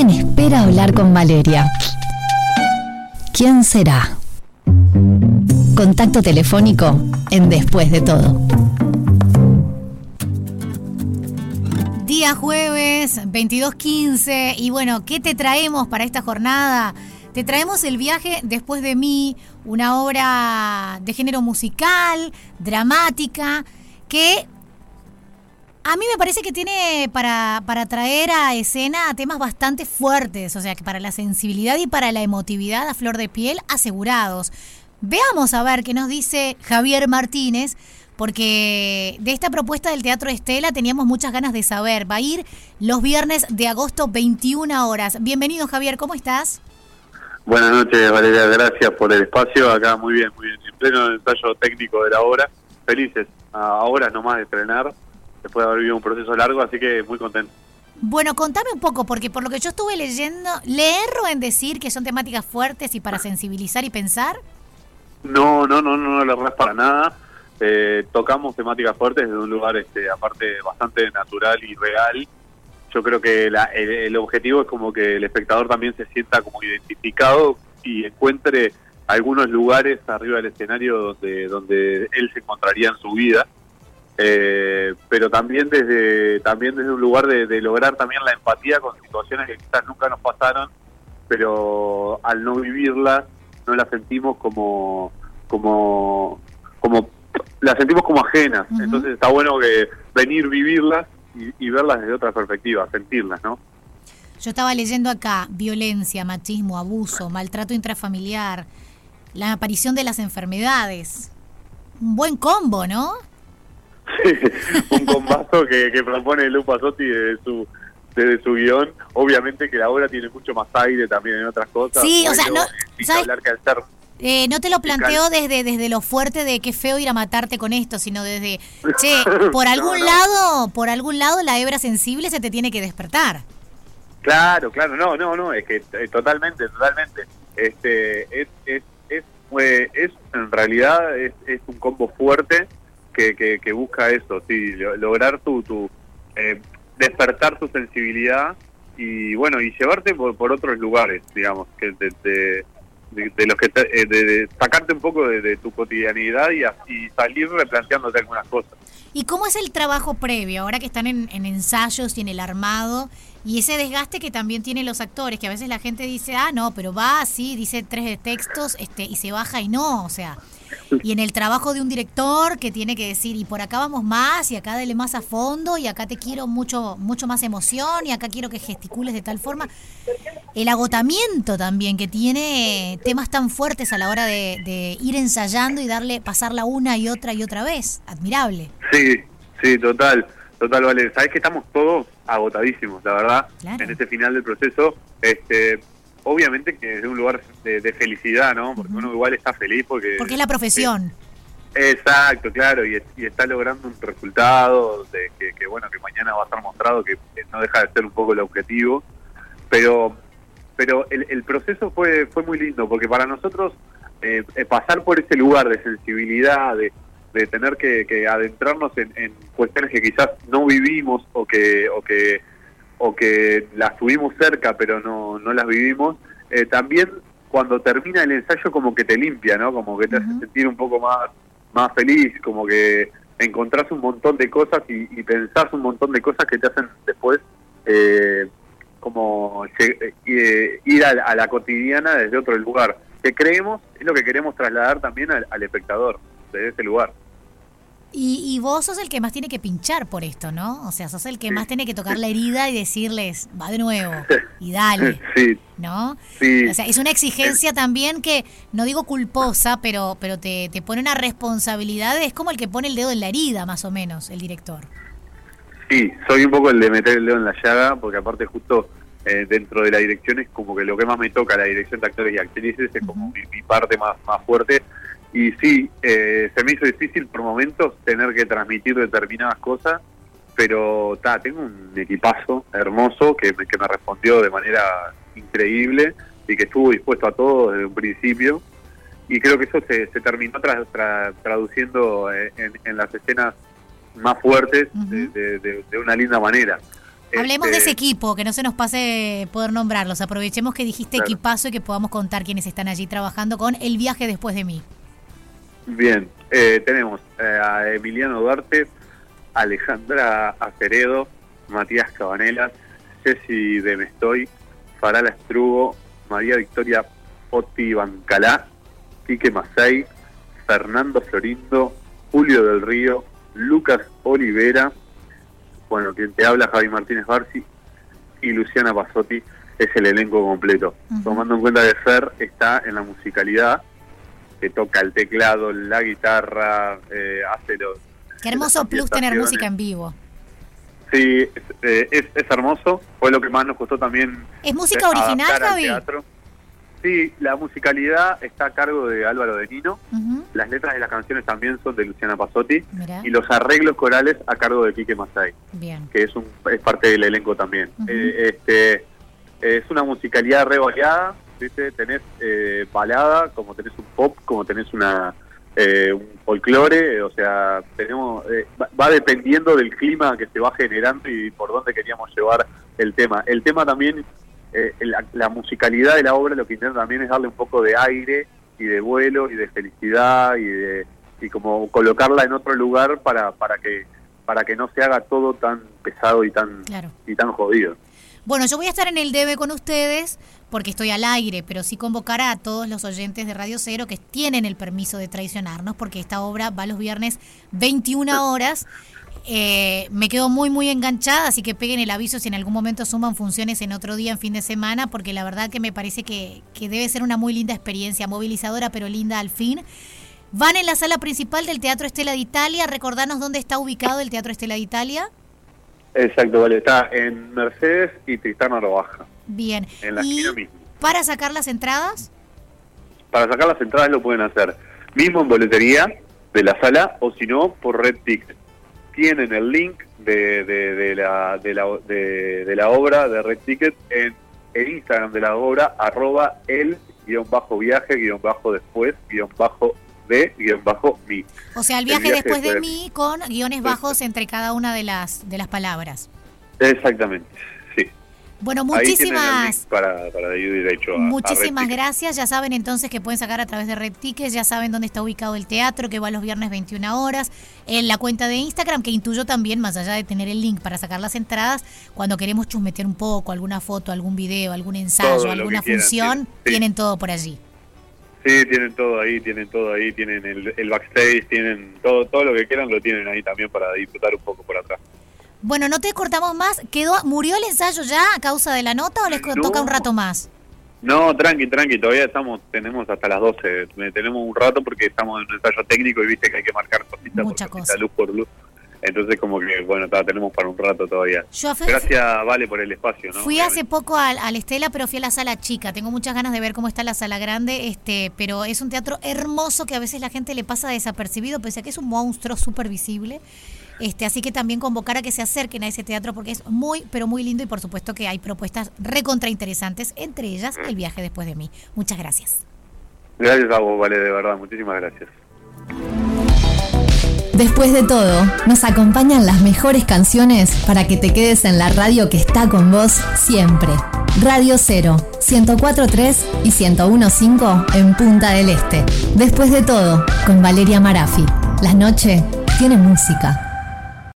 Alguien espera hablar con Valeria. ¿Quién será? Contacto telefónico en Después de todo. Día jueves 22.15 y bueno, ¿qué te traemos para esta jornada? Te traemos el viaje después de mí, una obra de género musical, dramática, que a mí me parece que tiene para, para traer a escena temas bastante fuertes, o sea, que para la sensibilidad y para la emotividad a flor de piel asegurados. Veamos a ver qué nos dice Javier Martínez, porque de esta propuesta del Teatro Estela teníamos muchas ganas de saber. Va a ir los viernes de agosto 21 horas. Bienvenido Javier, ¿cómo estás? Buenas noches Valeria, gracias por el espacio. Acá muy bien, muy bien. En pleno ensayo técnico de la obra. Felices, a horas nomás de estrenar después de haber vivido un proceso largo, así que muy contento. Bueno, contame un poco, porque por lo que yo estuve leyendo, ¿le erro en decir que son temáticas fuertes y para sensibilizar y pensar? No, no, no, no, no le erras para nada. Eh, tocamos temáticas fuertes desde un lugar, este, aparte, bastante natural y real. Yo creo que el, objetivo es como que el espectador también se sienta como identificado y encuentre algunos lugares arriba del escenario donde, donde él se encontraría en su vida eh, pero también desde también desde un lugar de, lograr también la empatía con situaciones que quizás nunca nos pasaron, pero al no vivirlas no las sentimos como como como las sentimos como ajenas. Entonces está bueno que venir vivirlas y, verlas desde otra perspectiva, sentirlas, ¿no? Yo estaba leyendo acá violencia, machismo, abuso, maltrato intrafamiliar, la aparición de las enfermedades. Un buen combo, ¿no? Un combazo que, propone Lupa Sotti desde su, desde su guion. Obviamente que la obra tiene mucho más aire también en otras cosas. Sí, o sea, no, eh, no te lo planteo desde, desde lo fuerte de qué feo ir a matarte con esto, sino desde, che, por algún lado, por algún lado la hebra sensible se te tiene que despertar. Claro, claro, no, no, no, es que eh, totalmente, totalmente. Este, es, es, es, es en realidad es, es un combo fuerte que, busca eso, sí, lograr tu, tu eh, despertar tu sensibilidad y bueno, y llevarte por, por otros lugares, digamos, que de, de, los que eh, de, sacarte un poco de, tu cotidianidad y, y, salir replanteándote algunas cosas. ¿Y cómo es el trabajo previo, ahora que están en, en, ensayos y en el armado, y ese desgaste que también tienen los actores, que a veces la gente dice, ah, no, pero va así, dice tres textos este, y se baja y no, o sea, y en el trabajo de un director que tiene que decir, y por acá vamos más, y acá dele más a fondo, y acá te quiero mucho, mucho más emoción, y acá quiero que gesticules de tal forma. El agotamiento también, que tiene temas tan fuertes a la hora de, ir ensayando y darle, pasarla una y otra y otra vez. Admirable. Sí, sí, total, total, vale. Sabes que estamos todos agotadísimos, la verdad, en este final del proceso. Este, obviamente que es un lugar de, felicidad, ¿no? Porque uno igual está feliz porque... Porque es la profesión. exacto, claro, y, está logrando un resultado de que, bueno, que mañana va a estar mostrado, que, no deja de ser un poco el objetivo, pero pero el, proceso fue fue muy lindo, porque para nosotros eh, eh, pasar por ese lugar de sensibilidad, de, de tener que, adentrarnos en, en, cuestiones que quizás no vivimos o que, o que o que las tuvimos cerca pero no, no las vivimos, eh, también cuando termina el ensayo como que te limpia, ¿no? Como que te hace sentir un poco más, más feliz, como que encontrás un montón de cosas y, y pensás un montón de cosas que te hacen después eh, como eh, ir a, la cotidiana desde otro lugar. Que creemos, es lo que queremos trasladar también al, al espectador, desde ese lugar. Y, vos sos el que más tiene que pinchar por esto, ¿no? O sea, sos el que más tiene que tocar la herida y decirles, va de nuevo, y dale, sí. ¿no? Sí. O sea, es una exigencia también que, no digo culposa, pero, pero te, te pone una responsabilidad, es como el que pone el dedo en la herida, más o menos, el director. Sí, soy un poco el de meter el dedo en la llaga, porque aparte justo eh, dentro de la dirección es como que lo que más me toca, la dirección de actores y actrices, es como mi, parte más, más fuerte y sí, eh, se me hizo difícil por momentos tener que transmitir determinadas cosas, pero ta, tengo un equipazo hermoso que me, que me respondió de manera increíble y que estuvo dispuesto a todo desde un principio. Y creo que eso se, se terminó traduciendo eh, en, las escenas más fuertes de, una linda manera. Hablemos de ese Este, equipo, que no se nos pase poder nombrarlos. Aprovechemos que dijiste Claro. equipazo y que podamos contar quiénes están allí trabajando con El viaje después de mí. Bien, eh, tenemos eh, a Emiliano Duarte, Alejandra Aceredo, Matías Cabanelas, Ceci de Mestoy, Farala Estrugo, María Victoria Poti Bancalá, Quique Masay, Fernando Florindo, Julio del Río, Lucas Olivera, bueno, quien te habla, Javi Martínez Barci, y Luciana Pasotti, es el elenco completo. Tomando en cuenta que Fer está en la musicalidad, que toca el teclado, la guitarra, eh, hace los... Qué hermoso plus tener música en vivo. Sí, es, eh, es, es hermoso. Fue lo que más nos costó también. ¿Es música eh, original, Javi? Sí, la musicalidad está a cargo de Álvaro de Nino. Las letras de las canciones también son de Luciana Pasotti. Mirá, Y los arreglos corales a cargo de Quique Masay, bien. que es, un, es parte del elenco también. Eh, este Es una musicalidad re variada. ¿Viste? Tenés eh, balada, como tenés un pop, como tenés una eh, un folclore, o sea, tenemos eh, va, dependiendo del clima que se va generando y por dónde queríamos llevar el tema. El tema también, eh, la, la musicalidad de la obra lo que intenta también es darle un poco de aire y de vuelo y de felicidad y de y como colocarla en otro lugar para para que para que no se haga todo tan pesado y tan Claro. y tan jodido. Bueno, yo voy a estar en el debe con ustedes porque estoy al aire, pero sí convocar a todos los oyentes de Radio Cero que tienen el permiso de traicionarnos porque esta obra va los viernes 21 horas. Eh, me quedo muy, muy enganchada, así que peguen el aviso si en algún momento suman funciones en otro día, en fin de semana, porque la verdad que me parece que, que debe ser una muy linda experiencia, movilizadora, pero linda al fin. Van en la sala principal del Teatro Estela de Italia. Recordanos dónde está ubicado el Teatro Estela de Italia. Exacto, vale, está en Mercedes y Tristán Baja, Bien. en la y para sacar las entradas, Para sacar las entradas lo pueden hacer mismo en boletería de la sala o si no por Red Ticket. Tienen el link de, de, de la, de, la, de, de la obra de Red Ticket en el Instagram de la obra arroba el guion bajo viaje guion bajo después guion bajo de guion bajo mi. o sea, el El viaje, después de de mí con guiones bajos entre cada una de las de las palabras. Exactamente, sí. Bueno, muchísimas para, para ir derecho a, Muchísimas gracias. Ya saben entonces que pueden sacar a través de Red Tickets, ya saben dónde está ubicado el teatro, que va los viernes 21 horas, en la cuenta de Instagram, que intuyo también, más allá de tener el link para sacar las entradas, cuando queremos chusmetear un poco, alguna foto, algún video, algún ensayo, Todo alguna quieran, función, sí. tienen todo por allí. Sí, tienen todo ahí, tienen todo ahí, tienen el, el backstage, tienen todo todo lo que quieran lo tienen ahí también para disfrutar un poco por atrás. Bueno, no te cortamos más. ¿Quedó, ¿Murió el ensayo ya a causa de la nota o les No. toca un rato más? No, tranqui, tranqui, todavía estamos, tenemos hasta las 12, eh, tenemos un rato porque estamos en un ensayo técnico y viste que hay que marcar cositas Mucha por cosita, cosa. luz por luz. Entonces como que, bueno, ta, tenemos para un rato todavía. Yo Gracias, Vale, por el espacio, ¿no? Fui hace poco al, al Estela, pero fui a la sala chica. Tengo muchas ganas de ver cómo está la sala grande, este, pero es un teatro hermoso que a veces la gente le pasa desapercibido, pese a que es un monstruo súper visible. Este, así que también convocar a que se acerquen a ese teatro porque es muy, pero muy lindo y por supuesto que hay propuestas recontra interesantes, entre ellas El viaje después de mí. Muchas gracias. Gracias a vos, Vale, de verdad, muchísimas gracias. Después de todo, nos acompañan las mejores canciones para que te quedes en la radio que está con vos siempre. Radio 0, 104.3 y 101.5 en Punta del Este. Después de todo, con Valeria Marafi. La noche tiene música.